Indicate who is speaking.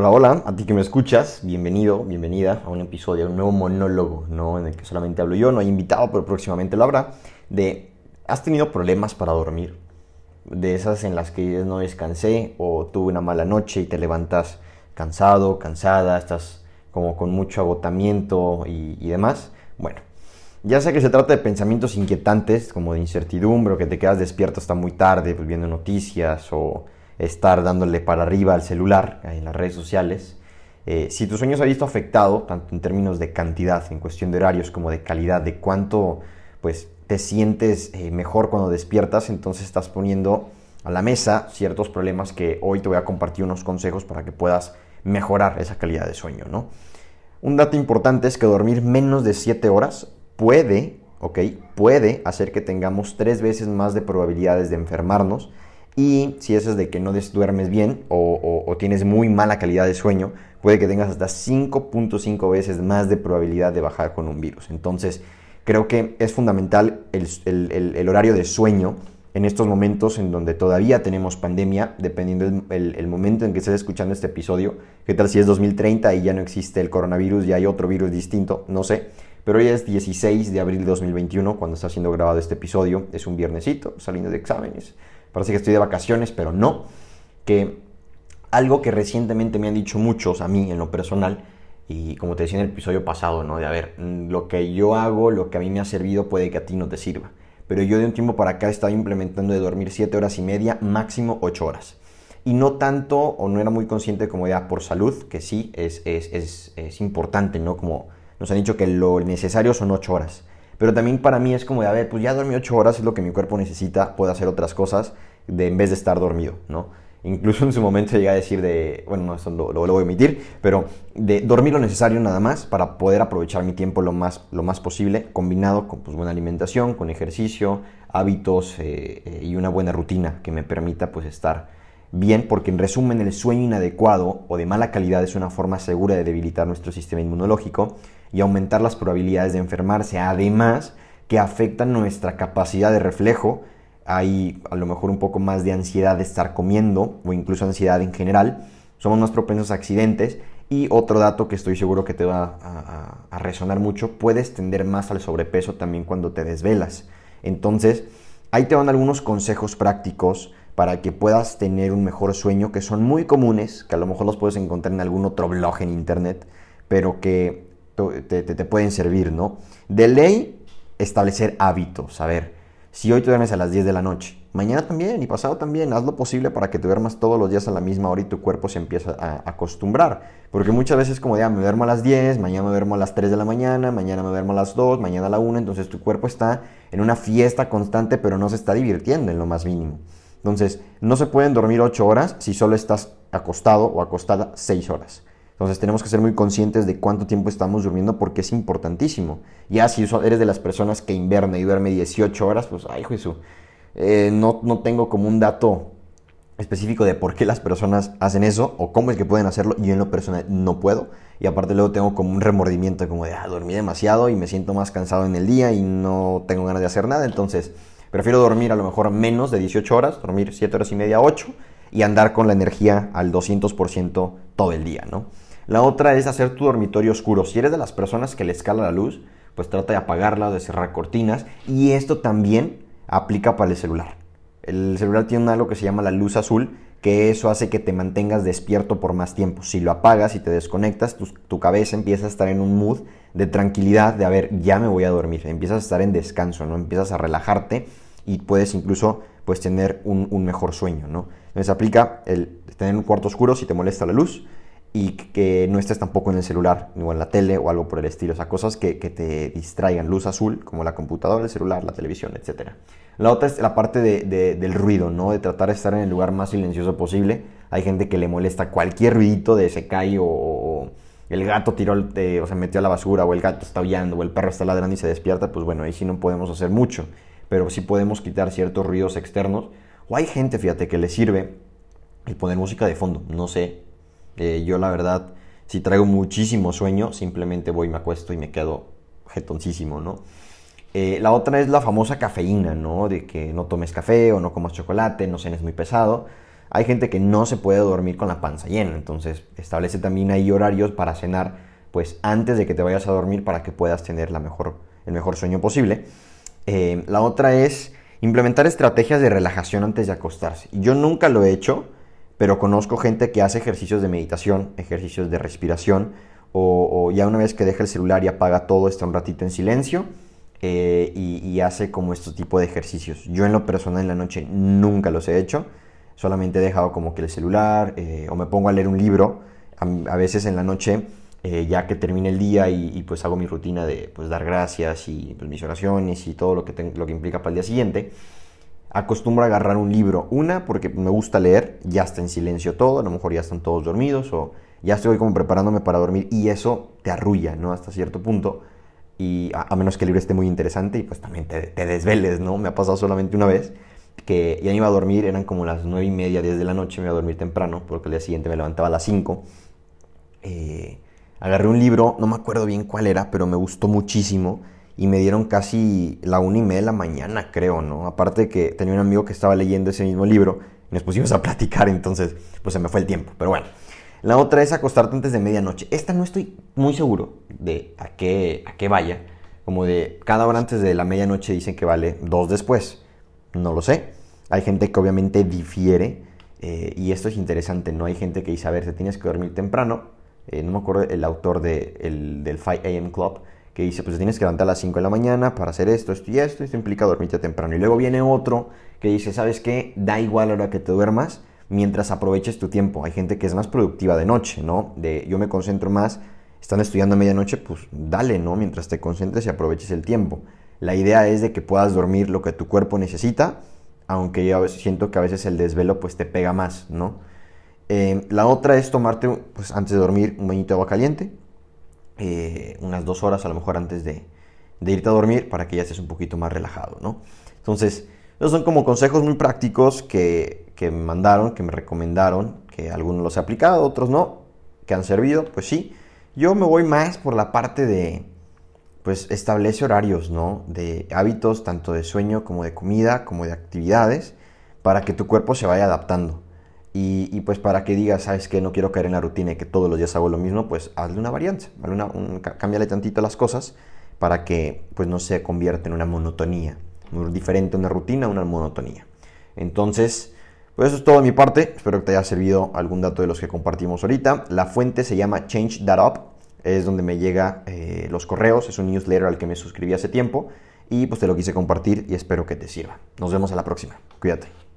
Speaker 1: Hola, hola, a ti que me escuchas, bienvenido, bienvenida a un episodio, a un nuevo monólogo, ¿no? En el que solamente hablo yo, no hay invitado, pero próximamente lo habrá, de, ¿has tenido problemas para dormir? De esas en las que no descansé o tuve una mala noche y te levantas cansado, cansada, estás como con mucho agotamiento y, demás. Bueno, ya sea que se trata de pensamientos inquietantes, como de incertidumbre, o que te quedas despierto hasta muy tarde, pues viendo noticias o estar dándole para arriba al celular en las redes sociales. Eh, si tu sueño se ha visto afectado, tanto en términos de cantidad, en cuestión de horarios, como de calidad, de cuánto pues, te sientes eh, mejor cuando despiertas, entonces estás poniendo a la mesa ciertos problemas que hoy te voy a compartir unos consejos para que puedas mejorar esa calidad de sueño. ¿no? Un dato importante es que dormir menos de 7 horas puede, ok, puede hacer que tengamos tres veces más de probabilidades de enfermarnos y si eso es de que no duermes bien o, tienes muy mala calidad de sueño, puede que tengas hasta 5.5 veces más de probabilidad de bajar con un virus. Entonces, creo que es fundamental el, horario de sueño en estos momentos en donde todavía tenemos pandemia, dependiendo el, el, momento en que estés escuchando este episodio. ¿Qué tal si es 2030 y ya no existe el coronavirus y hay otro virus distinto? No sé. Pero hoy es 16 de abril de 2021 cuando está siendo grabado este episodio. Es un viernesito, saliendo de exámenes parece que estoy de vacaciones, pero no. Que algo que recientemente me han dicho muchos a mí en lo personal, y como te decía en el episodio pasado, ¿no? De a ver, mm, lo que yo hago, lo que a mí me ha servido, puede que a ti no te sirva. Pero yo de un tiempo para acá he estado implementando de dormir 7 horas y media, máximo 8 horas. Y no tanto, o no era muy consciente como ya por salud, que sí, es, es, es, es importante, ¿no? Como nos han dicho que lo necesario son 8 horas. Pero también para mí es como de, a ver, pues ya dormí 8 horas, es lo que mi cuerpo necesita, puedo hacer otras cosas de, en vez de estar dormido, ¿no? Incluso en su momento llegué a decir de, bueno, no, eso lo, lo, voy a omitir, pero de dormir lo necesario nada más para poder aprovechar mi tiempo lo más, lo más posible, combinado con pues, buena alimentación, con ejercicio, hábitos eh, eh, y una buena rutina que me permita pues estar bien, porque en resumen el sueño inadecuado o de mala calidad es una forma segura de debilitar nuestro sistema inmunológico y aumentar las probabilidades de enfermarse, además que afectan nuestra capacidad de reflejo, hay a lo mejor un poco más de ansiedad de estar comiendo o incluso ansiedad en general, somos más propensos a accidentes. Y otro dato que estoy seguro que te va a, resonar mucho, puedes tender más al sobrepeso también cuando te desvelas. Entonces, ahí te van algunos consejos prácticos para que puedas tener un mejor sueño, que son muy comunes, que a lo mejor los puedes encontrar en algún otro blog en internet, pero que te, pueden servir, ¿no? De ley, establecer hábitos. A ver, si hoy te duermes a las 10 de la noche, mañana también y pasado también, haz lo posible para que te duermas todos los días a la misma hora y tu cuerpo se empieza a acostumbrar. Porque muchas veces como ya me duermo a las 10, mañana me duermo a las 3 de la mañana, mañana me duermo a las 2, mañana a la 1, entonces tu cuerpo está en una fiesta constante pero no se está divirtiendo en lo más mínimo. Entonces, no se pueden dormir 8 horas si solo estás acostado o acostada 6 horas. Entonces tenemos que ser muy conscientes de cuánto tiempo estamos durmiendo porque es importantísimo. Ya si eres de las personas que inverna y duerme 18 horas, pues ay Jesús, eh, no, no tengo como un dato específico de por qué las personas hacen eso o cómo es que pueden hacerlo. Yo en lo personal no puedo. Y aparte luego tengo como un remordimiento como de, ah, dormí demasiado y me siento más cansado en el día y no tengo ganas de hacer nada. Entonces prefiero dormir a lo mejor menos de 18 horas, dormir 7 horas y media, 8 y andar con la energía al 200% todo el día, ¿no? La otra es hacer tu dormitorio oscuro. Si eres de las personas que le escala la luz, pues trata de apagarla, de cerrar cortinas. Y esto también aplica para el celular. El celular tiene algo que se llama la luz azul, que eso hace que te mantengas despierto por más tiempo. Si lo apagas y te desconectas, tu, cabeza empieza a estar en un mood de tranquilidad, de a ver, ya me voy a dormir. Empiezas a estar en descanso, ¿no? Empiezas a relajarte y puedes incluso pues, tener un, un mejor sueño, ¿no? Entonces aplica el tener un cuarto oscuro si te molesta la luz y que no estés tampoco en el celular o en la tele o algo por el estilo. O sea, cosas que, te distraigan. Luz azul, como la computadora, el celular, la televisión, etc. La otra es la parte del ruido, ¿no? De tratar de estar en el lugar más silencioso posible. Hay gente que le molesta cualquier ruidito de se cae o, el gato tiró, o se metió a la basura o el gato está aullando o el perro está ladrando y se despierta. Pues bueno, ahí sí no podemos hacer mucho. Pero sí podemos quitar ciertos ruidos externos. O hay gente, fíjate, que le sirve el poner música de fondo. No sé, eh, yo la verdad, si traigo muchísimo sueño, simplemente voy, me acuesto y me quedo jetoncísimo, ¿no? Eh, la otra es la famosa cafeína, ¿no? De que no tomes café o no comas chocolate, no cenes muy pesado. Hay gente que no se puede dormir con la panza llena, entonces establece también ahí horarios para cenar, pues antes de que te vayas a dormir para que puedas tener la mejor, el mejor sueño posible. Eh, la otra es implementar estrategias de relajación antes de acostarse. Yo nunca lo he hecho, pero conozco gente que hace ejercicios de meditación, ejercicios de respiración, o, ya una vez que deja el celular y apaga todo, está un ratito en silencio eh, y, hace como este tipo de ejercicios. Yo en lo personal en la noche nunca los he hecho, solamente he dejado como que el celular eh, o me pongo a leer un libro. A, veces en la noche, eh, ya que termine el día y, pues hago mi rutina de pues, dar gracias y pues, mis oraciones y todo lo que, lo que implica para el día siguiente, acostumbro agarrar un libro. Una, porque me gusta leer, ya está en silencio todo, a lo mejor ya están todos dormidos o ya estoy como preparándome para dormir y eso te arrulla, ¿no? Hasta cierto punto y a, menos que el libro esté muy interesante y pues también te, desveles, ¿no? Me ha pasado solamente una vez que ya iba a dormir, eran como las nueve y media, 10 de la noche, me iba a dormir temprano porque el día siguiente me levantaba a las 5. Eh, agarré un libro, no me acuerdo bien cuál era, pero me gustó muchísimo y me dieron casi la una y media de la mañana, creo, ¿no? Aparte de que tenía un amigo que estaba leyendo ese mismo libro y nos pusimos a platicar, entonces pues se me fue el tiempo, pero bueno. La otra es acostarte antes de medianoche. Esta no estoy muy seguro de a qué, a qué vaya. Como de cada hora antes de la medianoche dicen que vale dos después. No lo sé. Hay gente que obviamente difiere. Eh, y esto es interesante, ¿no? Hay gente que dice, a ver, te tienes que dormir temprano. Eh, no me acuerdo el autor de, el, del 5 AM Club que dice, pues tienes que levantar a las 5 de la mañana para hacer esto, esto y esto. Esto implica dormirte temprano. Y luego viene otro que dice, ¿sabes qué? Da igual la hora que te duermas mientras aproveches tu tiempo. Hay gente que es más productiva de noche, ¿no? De yo me concentro más, están estudiando a medianoche, pues dale, ¿no? Mientras te concentres y aproveches el tiempo. La idea es de que puedas dormir lo que tu cuerpo necesita, aunque yo siento que a veces el desvelo pues te pega más, ¿no? Eh, la otra es tomarte, pues antes de dormir, un bañito de agua caliente, eh, unas dos horas a lo mejor antes de, irte a dormir para que ya estés un poquito más relajado, ¿no? Entonces, esos son como consejos muy prácticos que, me mandaron, que me recomendaron, que algunos los he aplicado, otros no, que han servido, pues sí. Yo me voy más por la parte de, pues establece horarios, ¿no? De hábitos tanto de sueño como de comida, como de actividades, para que tu cuerpo se vaya adaptando. Y, pues para que digas, sabes que no quiero caer en la rutina y que todos los días hago lo mismo, pues hazle una variante, una, cámbiale tantito las cosas para que pues no se convierta en una monotonía diferente una rutina, una monotonía. Entonces, pues eso es todo de mi parte. Espero que te haya servido algún dato de los que compartimos ahorita. La fuente se llama Change That Up. Es donde me llega eh, los correos. Es un newsletter al que me suscribí hace tiempo. Y pues te lo quise compartir y espero que te sirva. Nos vemos a la próxima. Cuídate.